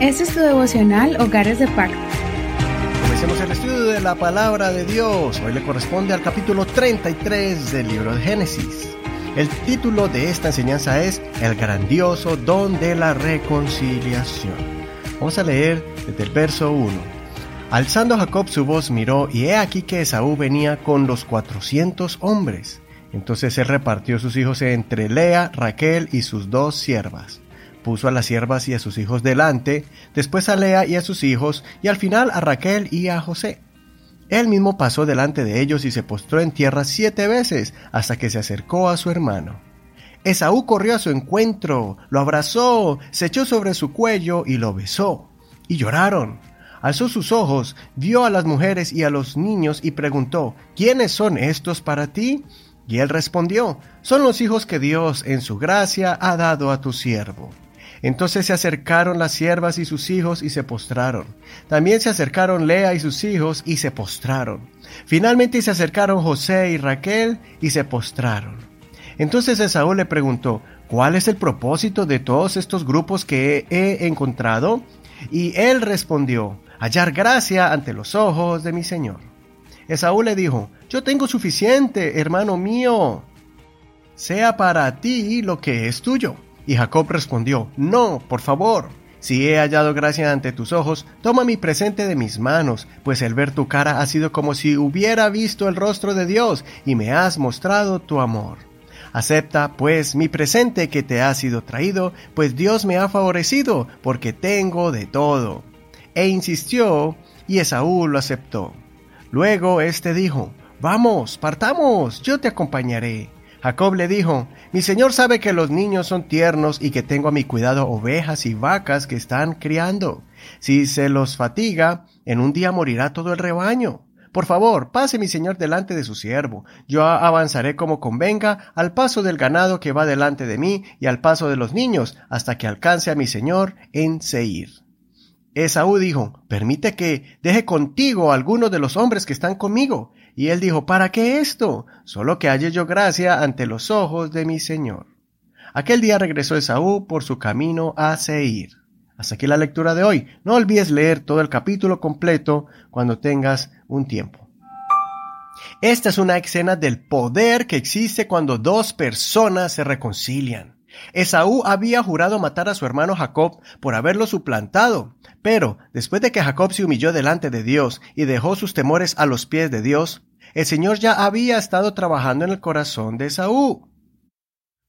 Este es tu devocional Hogares de Pacto. Comencemos el estudio de la palabra de Dios. Hoy le corresponde al capítulo 33 del libro de Génesis. El título de esta enseñanza es El grandioso don de la reconciliación. Vamos a leer desde el verso 1. Alzando Jacob su voz miró y he aquí que Esaú venía con los cuatrocientos hombres. Entonces él repartió sus hijos entre Lea, Raquel y sus dos siervas puso a las siervas y a sus hijos delante, después a Lea y a sus hijos, y al final a Raquel y a José. Él mismo pasó delante de ellos y se postró en tierra siete veces hasta que se acercó a su hermano. Esaú corrió a su encuentro, lo abrazó, se echó sobre su cuello y lo besó. Y lloraron. Alzó sus ojos, vio a las mujeres y a los niños y preguntó, ¿quiénes son estos para ti? Y él respondió, son los hijos que Dios en su gracia ha dado a tu siervo. Entonces se acercaron las siervas y sus hijos y se postraron. También se acercaron Lea y sus hijos y se postraron. Finalmente se acercaron José y Raquel y se postraron. Entonces Esaú le preguntó, ¿cuál es el propósito de todos estos grupos que he encontrado? Y él respondió, hallar gracia ante los ojos de mi Señor. Esaú le dijo, yo tengo suficiente, hermano mío. Sea para ti lo que es tuyo. Y Jacob respondió, No, por favor. Si he hallado gracia ante tus ojos, toma mi presente de mis manos, pues el ver tu cara ha sido como si hubiera visto el rostro de Dios y me has mostrado tu amor. Acepta, pues, mi presente que te ha sido traído, pues Dios me ha favorecido, porque tengo de todo. E insistió, y Esaú lo aceptó. Luego éste dijo, Vamos, partamos, yo te acompañaré. Jacob le dijo, Mi señor sabe que los niños son tiernos y que tengo a mi cuidado ovejas y vacas que están criando. Si se los fatiga, en un día morirá todo el rebaño. Por favor, pase mi señor delante de su siervo. Yo avanzaré como convenga al paso del ganado que va delante de mí y al paso de los niños, hasta que alcance a mi señor en Seir. Esaú dijo, permite que deje contigo a algunos de los hombres que están conmigo, y él dijo, ¿para qué esto? Solo que halle yo gracia ante los ojos de mi Señor. Aquel día regresó Esaú por su camino a Seir. Hasta aquí la lectura de hoy. No olvides leer todo el capítulo completo cuando tengas un tiempo. Esta es una escena del poder que existe cuando dos personas se reconcilian. Esaú había jurado matar a su hermano Jacob por haberlo suplantado, pero después de que Jacob se humilló delante de Dios y dejó sus temores a los pies de Dios, el Señor ya había estado trabajando en el corazón de Esaú.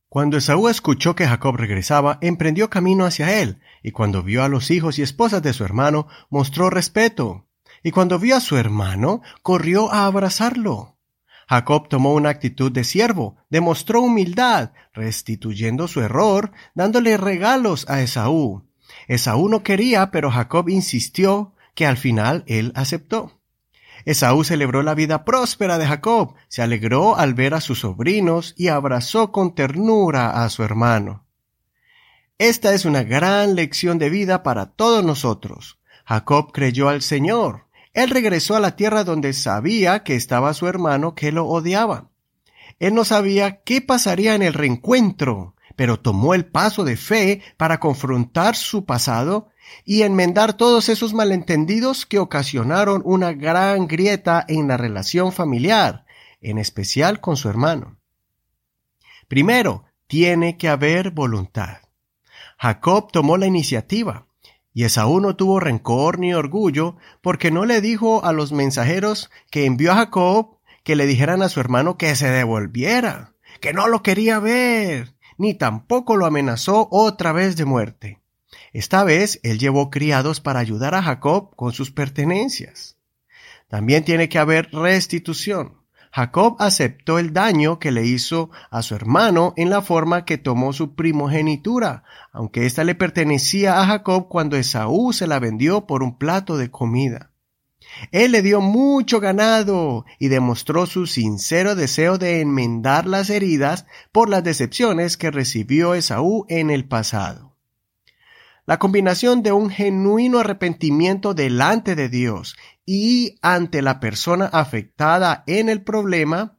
Cuando Esaú escuchó que Jacob regresaba, emprendió camino hacia él, y cuando vio a los hijos y esposas de su hermano, mostró respeto. Y cuando vio a su hermano, corrió a abrazarlo. Jacob tomó una actitud de siervo, demostró humildad, restituyendo su error, dándole regalos a Esaú. Esaú no quería, pero Jacob insistió que al final él aceptó. Esaú celebró la vida próspera de Jacob, se alegró al ver a sus sobrinos y abrazó con ternura a su hermano. Esta es una gran lección de vida para todos nosotros. Jacob creyó al Señor. Él regresó a la tierra donde sabía que estaba su hermano que lo odiaba. Él no sabía qué pasaría en el reencuentro, pero tomó el paso de fe para confrontar su pasado y enmendar todos esos malentendidos que ocasionaron una gran grieta en la relación familiar, en especial con su hermano. Primero, tiene que haber voluntad. Jacob tomó la iniciativa, y Esaú no tuvo rencor ni orgullo, porque no le dijo a los mensajeros que envió a Jacob que le dijeran a su hermano que se devolviera, que no lo quería ver, ni tampoco lo amenazó otra vez de muerte. Esta vez él llevó criados para ayudar a Jacob con sus pertenencias. También tiene que haber restitución. Jacob aceptó el daño que le hizo a su hermano en la forma que tomó su primogenitura, aunque ésta le pertenecía a Jacob cuando Esaú se la vendió por un plato de comida. Él le dio mucho ganado y demostró su sincero deseo de enmendar las heridas por las decepciones que recibió Esaú en el pasado. La combinación de un genuino arrepentimiento delante de Dios y ante la persona afectada en el problema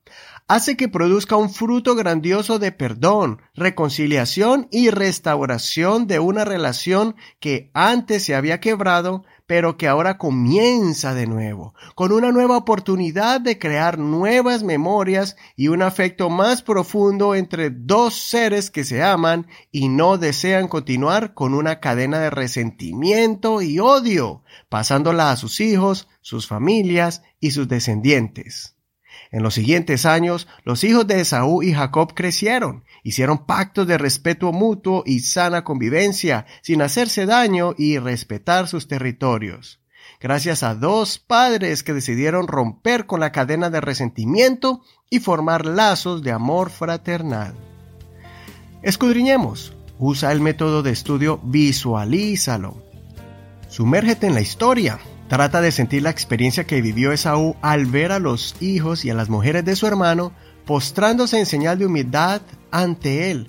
hace que produzca un fruto grandioso de perdón, reconciliación y restauración de una relación que antes se había quebrado, pero que ahora comienza de nuevo, con una nueva oportunidad de crear nuevas memorias y un afecto más profundo entre dos seres que se aman y no desean continuar con una cadena de resentimiento y odio, pasándola a sus hijos, sus familias y sus descendientes. En los siguientes años, los hijos de Esaú y Jacob crecieron, hicieron pactos de respeto mutuo y sana convivencia, sin hacerse daño y respetar sus territorios. Gracias a dos padres que decidieron romper con la cadena de resentimiento y formar lazos de amor fraternal. Escudriñemos. Usa el método de estudio Visualízalo. Sumérgete en la historia, Trata de sentir la experiencia que vivió Esaú al ver a los hijos y a las mujeres de su hermano postrándose en señal de humildad ante él.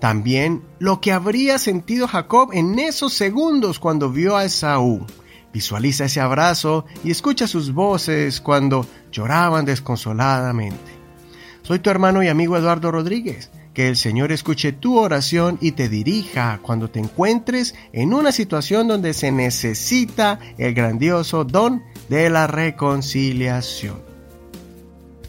También lo que habría sentido Jacob en esos segundos cuando vio a Esaú. Visualiza ese abrazo y escucha sus voces cuando lloraban desconsoladamente. Soy tu hermano y amigo Eduardo Rodríguez. Que el Señor escuche tu oración y te dirija cuando te encuentres en una situación donde se necesita el grandioso don de la reconciliación.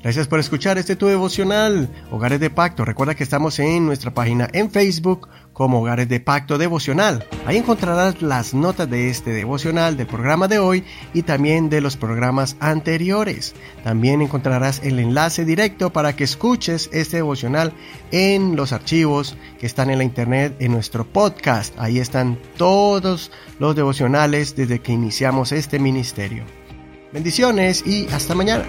Gracias por escuchar este tu devocional, Hogares de Pacto. Recuerda que estamos en nuestra página en Facebook como Hogares de Pacto Devocional. Ahí encontrarás las notas de este devocional del programa de hoy y también de los programas anteriores. También encontrarás el enlace directo para que escuches este devocional en los archivos que están en la internet en nuestro podcast. Ahí están todos los devocionales desde que iniciamos este ministerio. Bendiciones y hasta mañana.